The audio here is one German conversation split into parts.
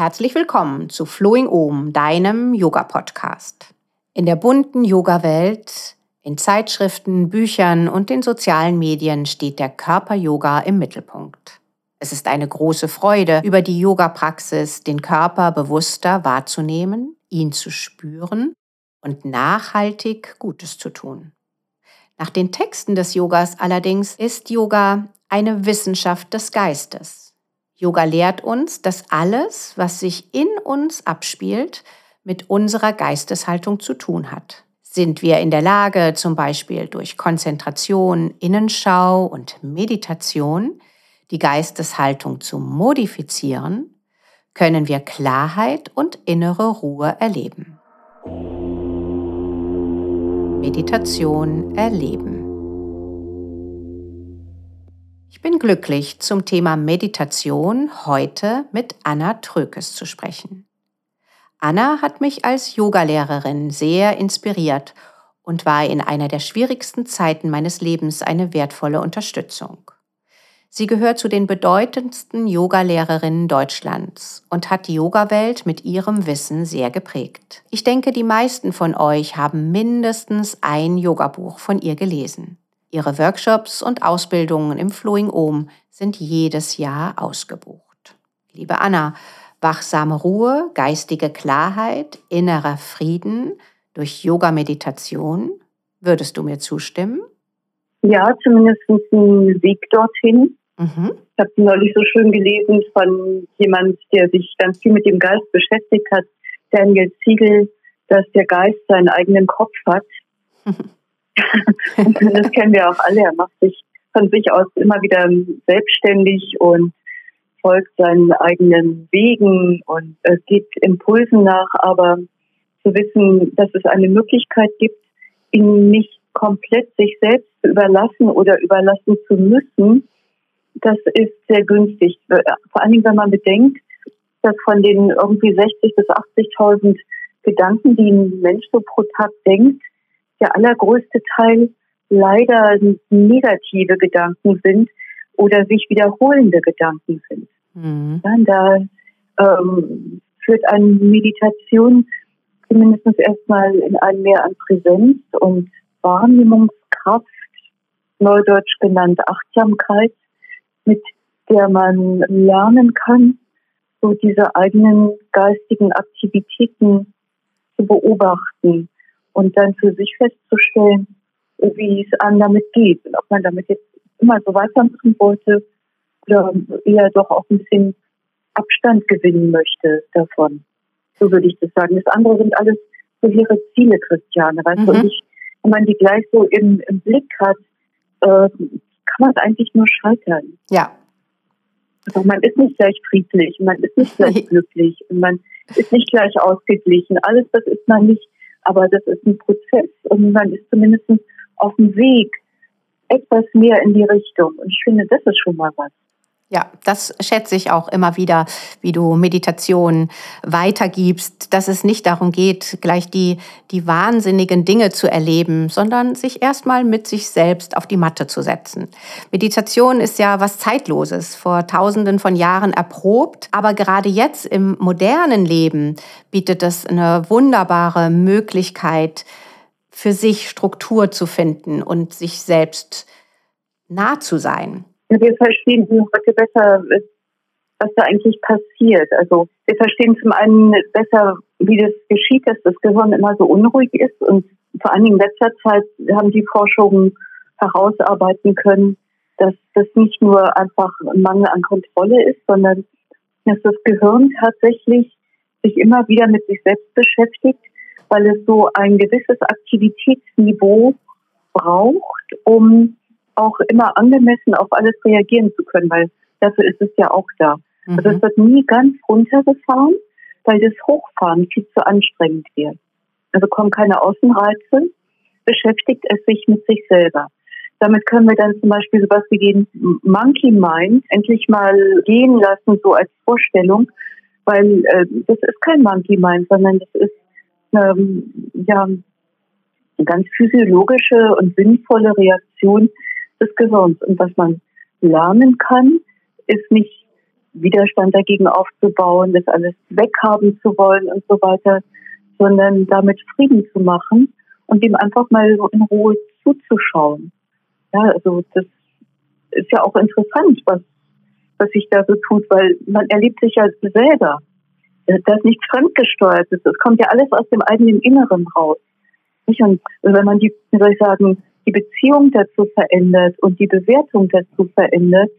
Herzlich willkommen zu Flowing Om, deinem Yoga-Podcast. In der bunten Yoga-Welt, in Zeitschriften, Büchern und den sozialen Medien steht der Körper-Yoga im Mittelpunkt. Es ist eine große Freude, über die Yoga-Praxis den Körper bewusster wahrzunehmen, ihn zu spüren und nachhaltig Gutes zu tun. Nach den Texten des Yogas allerdings ist Yoga eine Wissenschaft des Geistes. Yoga lehrt uns, dass alles, was sich in uns abspielt, mit unserer Geisteshaltung zu tun hat. Sind wir in der Lage, zum Beispiel durch Konzentration, Innenschau und Meditation, die Geisteshaltung zu modifizieren, können wir Klarheit und innere Ruhe erleben. Meditation erleben. Ich bin glücklich, zum Thema Meditation heute mit Anna Trökes zu sprechen. Anna hat mich als Yogalehrerin sehr inspiriert und war in einer der schwierigsten Zeiten meines Lebens eine wertvolle Unterstützung. Sie gehört zu den bedeutendsten Yogalehrerinnen Deutschlands und hat die Yogawelt mit ihrem Wissen sehr geprägt. Ich denke, die meisten von euch haben mindestens ein Yogabuch von ihr gelesen. Ihre Workshops und Ausbildungen im Flowing Om sind jedes Jahr ausgebucht. Liebe Anna, wachsame Ruhe, geistige Klarheit, innerer Frieden durch Yoga-Meditation, würdest du mir zustimmen? Ja, zumindest ein Weg dorthin. Mhm. Ich habe neulich so schön gelesen von jemand, der sich ganz viel mit dem Geist beschäftigt hat, Daniel Ziegel, dass der Geist seinen eigenen Kopf hat. das kennen wir auch alle. Er macht sich von sich aus immer wieder selbstständig und folgt seinen eigenen Wegen und äh, geht Impulsen nach, aber zu wissen, dass es eine Möglichkeit gibt, ihn nicht komplett sich selbst zu überlassen oder überlassen zu müssen, das ist sehr günstig. Vor allen Dingen, wenn man bedenkt, dass von den irgendwie 60.000 bis 80.000 Gedanken, die ein Mensch so pro Tag denkt, der allergrößte Teil leider negative Gedanken sind oder sich wiederholende Gedanken sind. Mhm. Da ähm, führt eine Meditation zumindest erstmal in ein Mehr an Präsenz und Wahrnehmungskraft, neudeutsch genannt Achtsamkeit, mit der man lernen kann, so diese eigenen geistigen Aktivitäten zu beobachten und dann für sich festzustellen, wie es einem damit geht und ob man damit jetzt immer so weitermachen wollte oder eher doch auch ein bisschen Abstand gewinnen möchte davon. So würde ich das sagen. Das andere sind alles so ihre Ziele, Christiane. Weißt mhm. du, und ich, wenn man die gleich so im, im Blick hat, äh, kann man eigentlich nur scheitern. Ja. Also man ist nicht gleich friedlich, man ist nicht gleich glücklich und man ist nicht gleich ausgeglichen. Alles das ist man nicht, aber das ist ein Prozess und man ist zumindest auf dem Weg etwas mehr in die Richtung. Und ich finde, das ist schon mal was. Ja, das schätze ich auch immer wieder, wie du Meditation weitergibst, dass es nicht darum geht, gleich die, die wahnsinnigen Dinge zu erleben, sondern sich erstmal mit sich selbst auf die Matte zu setzen. Meditation ist ja was Zeitloses, vor tausenden von Jahren erprobt, aber gerade jetzt im modernen Leben bietet es eine wunderbare Möglichkeit, für sich Struktur zu finden und sich selbst nah zu sein wir verstehen heute besser, was da eigentlich passiert. Also wir verstehen zum einen besser, wie das geschieht, dass das Gehirn immer so unruhig ist. Und vor allen Dingen in letzter Zeit haben die Forschungen herausarbeiten können, dass das nicht nur einfach ein Mangel an Kontrolle ist, sondern dass das Gehirn tatsächlich sich immer wieder mit sich selbst beschäftigt, weil es so ein gewisses Aktivitätsniveau braucht, um auch immer angemessen auf alles reagieren zu können, weil dafür ist es ja auch da. Mhm. Also es wird nie ganz runtergefahren, weil das Hochfahren viel zu anstrengend wird. Also kommen keine Außenreize, beschäftigt es sich mit sich selber. Damit können wir dann zum Beispiel sowas wie den Monkey Mind endlich mal gehen lassen, so als Vorstellung, weil äh, das ist kein Monkey Mind, sondern das ist ähm, ja eine ganz physiologische und sinnvolle Reaktion des Gehirns. Und was man lernen kann, ist nicht Widerstand dagegen aufzubauen, das alles weghaben zu wollen und so weiter, sondern damit Frieden zu machen und dem einfach mal so in Ruhe zuzuschauen. Ja, also das ist ja auch interessant, was, was sich da so tut, weil man erlebt sich ja selber. Das ist nichts fremdgesteuert ist. Das kommt ja alles aus dem eigenen Inneren raus. Und wenn man die, wie soll ich sagen, die Beziehung dazu verändert und die Bewertung dazu verändert,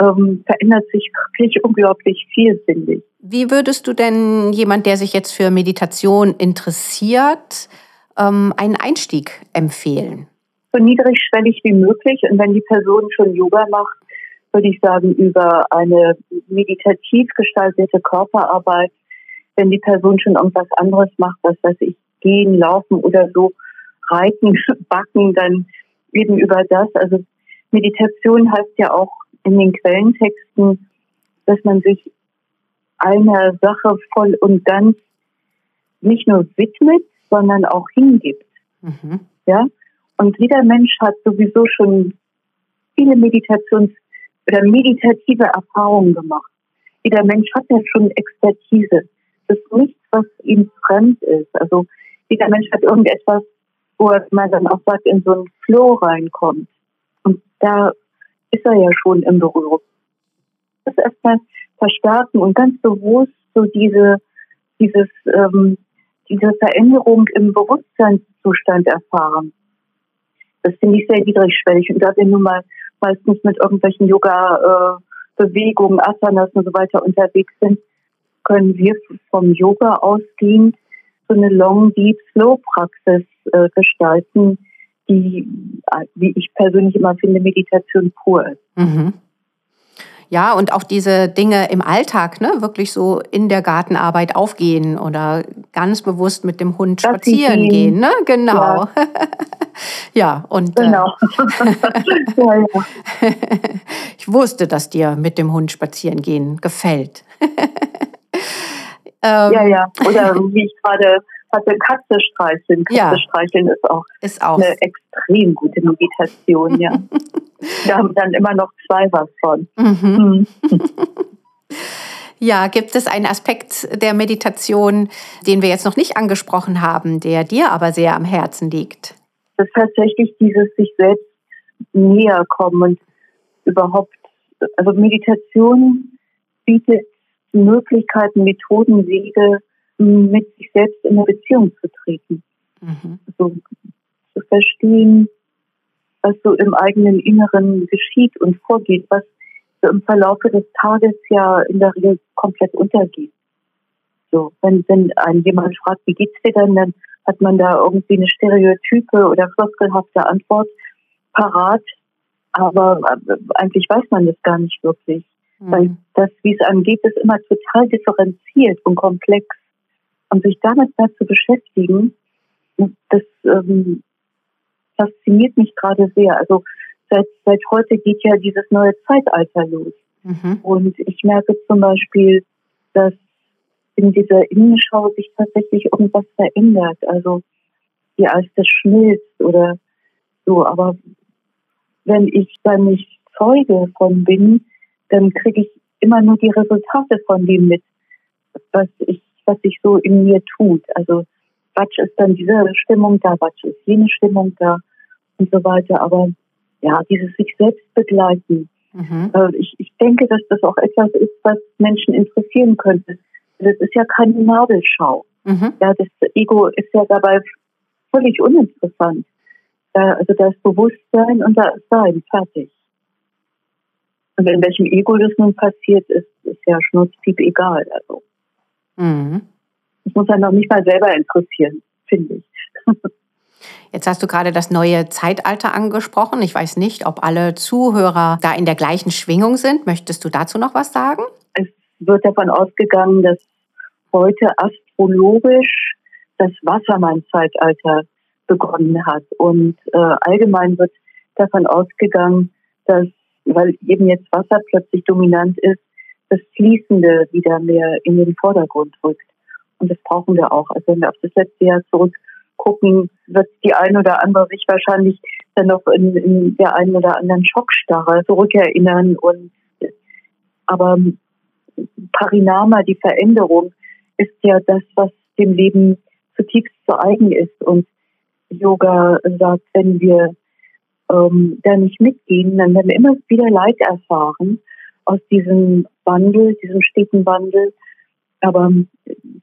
ähm, verändert sich wirklich unglaublich viel, finde ich. Wie würdest du denn jemand, der sich jetzt für Meditation interessiert, ähm, einen Einstieg empfehlen? So niedrigschwellig wie möglich. Und wenn die Person schon Yoga macht, würde ich sagen, über eine meditativ gestaltete Körperarbeit. Wenn die Person schon irgendwas anderes macht, was weiß ich, gehen, laufen oder so, reiten, backen, dann eben über das. Also Meditation heißt ja auch in den Quellentexten, dass man sich einer Sache voll und ganz nicht nur widmet, sondern auch hingibt. Mhm. Ja? Und jeder Mensch hat sowieso schon viele Meditations- oder meditative Erfahrungen gemacht. Jeder Mensch hat ja schon Expertise. Das ist nichts, was ihm fremd ist. Also jeder Mensch hat irgendetwas, wo man dann auch sagt, in so einen Flow reinkommt. Und da ist er ja schon im Berührung. Das erstmal verstärken und ganz bewusst so diese, dieses, ähm, diese Veränderung im Bewusstseinszustand erfahren. Das finde ich sehr niedrigschwellig. Und da wir nun mal meistens mit irgendwelchen Yoga-Bewegungen, Asanas und so weiter unterwegs sind, können wir vom Yoga ausgehend so eine Long Deep Slow Praxis äh, gestalten, die, äh, wie ich persönlich immer finde, Meditation pur ist. Mhm. Ja, und auch diese Dinge im Alltag, ne, wirklich so in der Gartenarbeit aufgehen oder ganz bewusst mit dem Hund spazieren gehen, ne? Genau. Ja, ja und äh, genau. Äh, ja, ja. ich wusste, dass dir mit dem Hund spazieren gehen gefällt. ähm, ja, ja. Oder wie ich gerade hatte Katze streicheln. Katze ja. streicheln ist auch, ist auch eine extrem gute Meditation, ja. Wir haben dann immer noch zwei was von. Mhm. mhm. Ja, gibt es einen Aspekt der Meditation, den wir jetzt noch nicht angesprochen haben, der dir aber sehr am Herzen liegt? Das ist tatsächlich dieses sich selbst näher kommen und überhaupt, also Meditation bietet Möglichkeiten, Methoden, Wege, mit sich selbst in eine Beziehung zu treten. Mhm. Also zu verstehen, was so im eigenen Inneren geschieht und vorgeht, was so im Verlaufe des Tages ja in der Regel komplett untergeht. So, wenn, wenn ein jemand fragt, wie geht's dir denn, dann hat man da irgendwie eine stereotype oder floskelhafte Antwort parat, aber äh, eigentlich weiß man das gar nicht wirklich. Mhm. Weil das, wie es einem geht, ist immer total differenziert und komplex. Und sich damit mehr zu beschäftigen, das ähm, fasziniert mich gerade sehr. Also seit, seit heute geht ja dieses neue Zeitalter los. Mhm. Und ich merke zum Beispiel, dass in dieser Innenschau sich tatsächlich irgendwas verändert. Also die Eiste schmilzt oder so. Aber wenn ich da nicht Zeuge von bin, dann kriege ich immer nur die Resultate von dem mit, was ich was sich so in mir tut. Also Quatsch ist dann diese Stimmung da, Quatsch ist jene Stimmung da und so weiter. Aber ja, dieses sich selbst begleiten. Mhm. Äh, ich, ich denke, dass das auch etwas ist, was Menschen interessieren könnte. Das ist ja keine Nabelschau. Mhm. Ja, das Ego ist ja dabei völlig uninteressant. also da ist Bewusstsein und da ist Sein, fertig. Und in welchem Ego das nun passiert, ist, ist ja schnurzpiep egal. Also. Mhm. Das muss einen noch nicht mal selber interessieren, finde ich. Jetzt hast du gerade das neue Zeitalter angesprochen. Ich weiß nicht, ob alle Zuhörer da in der gleichen Schwingung sind. Möchtest du dazu noch was sagen? Es wird davon ausgegangen, dass heute astrologisch das Wassermann-Zeitalter begonnen hat. Und äh, allgemein wird davon ausgegangen, dass, weil eben jetzt Wasser plötzlich dominant ist, das Fließende wieder mehr in den Vordergrund rückt. Und das brauchen wir auch. Also wenn wir auf das letzte Jahr zurück gucken, wird die ein oder andere sich wahrscheinlich dann noch in, in der einen oder anderen Schockstarre zurückerinnern. Und aber Parinama, die Veränderung, ist ja das, was dem Leben zutiefst zu eigen ist. Und Yoga sagt, wenn wir ähm, da nicht mitgehen, dann werden wir immer wieder Leid erfahren aus diesem Wandel, diesem steten Wandel. Aber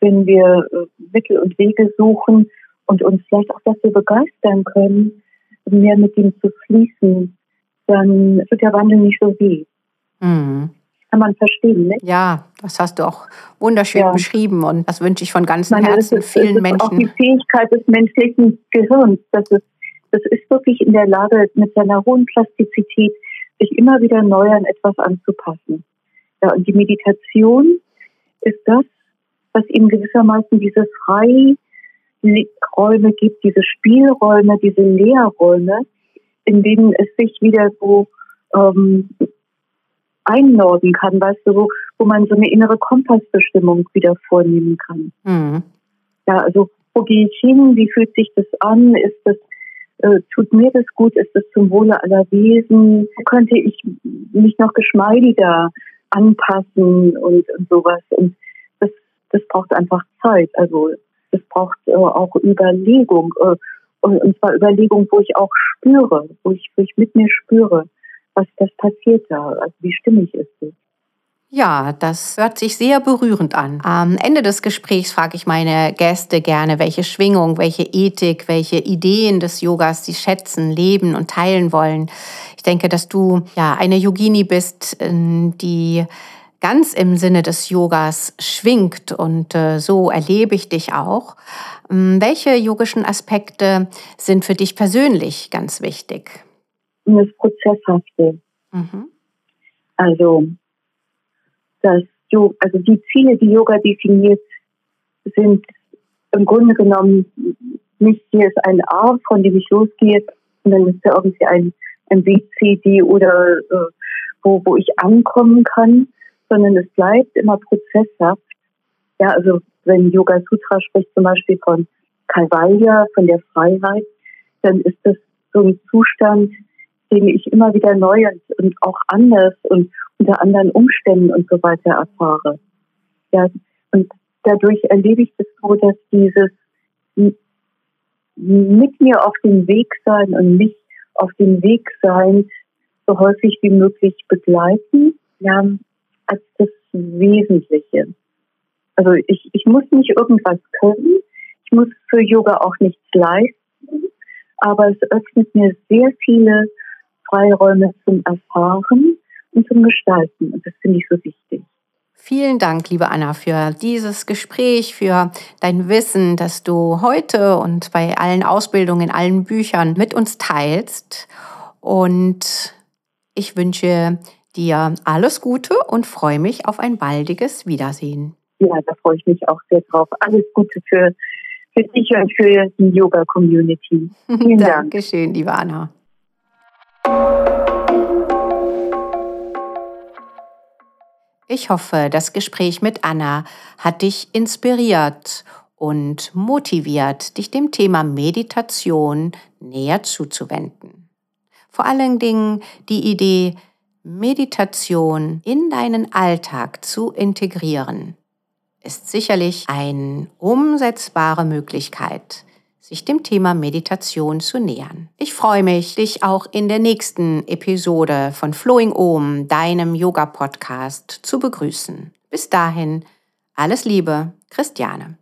wenn wir äh, Mittel und Wege suchen und uns vielleicht auch dafür begeistern können, mehr mit ihm zu fließen, dann wird der Wandel nicht so weh. Mhm. Kann man verstehen, ne? Ja, das hast du auch wunderschön ja. beschrieben und das wünsche ich von ganzem Herzen vielen Menschen. Auch die Fähigkeit des menschlichen Gehirns, dass es das ist wirklich in der Lage, mit seiner hohen Plastizität sich immer wieder neu an etwas anzupassen. Ja, und die Meditation ist das, was ihm gewissermaßen diese Freiräume gibt, diese Spielräume, diese Leerräume, in denen es sich wieder so ähm, einnorden kann, weißt du, wo, wo man so eine innere Kompassbestimmung wieder vornehmen kann. Mhm. Ja, also wo gehe ich hin? Wie fühlt sich das an? Ist das äh, tut mir das gut? Ist das zum Wohle aller Wesen? Könnte ich mich noch geschmeidiger anpassen und, und sowas? Und das, das braucht einfach Zeit. Also das braucht äh, auch Überlegung. Äh, und, und zwar Überlegung, wo ich auch spüre, wo ich, wo ich mit mir spüre, was das passiert da, also wie stimmig ist es. Ja, das hört sich sehr berührend an. Am Ende des Gesprächs frage ich meine Gäste gerne, welche Schwingung, welche Ethik, welche Ideen des Yogas sie schätzen, leben und teilen wollen. Ich denke, dass du ja eine Yogini bist, ähm, die ganz im Sinne des Yogas schwingt und äh, so erlebe ich dich auch. Ähm, welche yogischen Aspekte sind für dich persönlich ganz wichtig? Das Prozesshafte. Mhm. Also dass also die Ziele, die Yoga definiert, sind im Grunde genommen nicht hier ist ein A, von dem ich losgehe, und dann ist da irgendwie ein, ein B, C, D oder äh, wo, wo ich ankommen kann, sondern es bleibt immer prozesshaft. Ja, also wenn Yoga Sutra spricht zum Beispiel von Kaivalya, von der Freiheit, dann ist das so ein Zustand, den ich immer wieder neu und, und auch anders und unter anderen Umständen und so weiter erfahre. Ja, und dadurch erlebe ich das so, dass dieses mit mir auf dem Weg sein und mich auf dem Weg sein so häufig wie möglich begleiten, ja, als das Wesentliche. Also ich, ich muss nicht irgendwas können, ich muss für Yoga auch nichts leisten, aber es öffnet mir sehr viele Freiräume zum Erfahren und zum Gestalten. Und das finde ich so wichtig. Vielen Dank, liebe Anna, für dieses Gespräch, für dein Wissen, das du heute und bei allen Ausbildungen, in allen Büchern mit uns teilst. Und ich wünsche dir alles Gute und freue mich auf ein baldiges Wiedersehen. Ja, da freue ich mich auch sehr drauf. Alles Gute für, für dich und für die Yoga-Community. Vielen Dank. Dankeschön, liebe Anna. Ich hoffe, das Gespräch mit Anna hat dich inspiriert und motiviert, dich dem Thema Meditation näher zuzuwenden. Vor allen Dingen die Idee, Meditation in deinen Alltag zu integrieren, ist sicherlich eine umsetzbare Möglichkeit, sich dem Thema Meditation zu nähern. Ich freue mich, dich auch in der nächsten Episode von Flowing Om, deinem Yoga-Podcast, zu begrüßen. Bis dahin, alles Liebe, Christiane.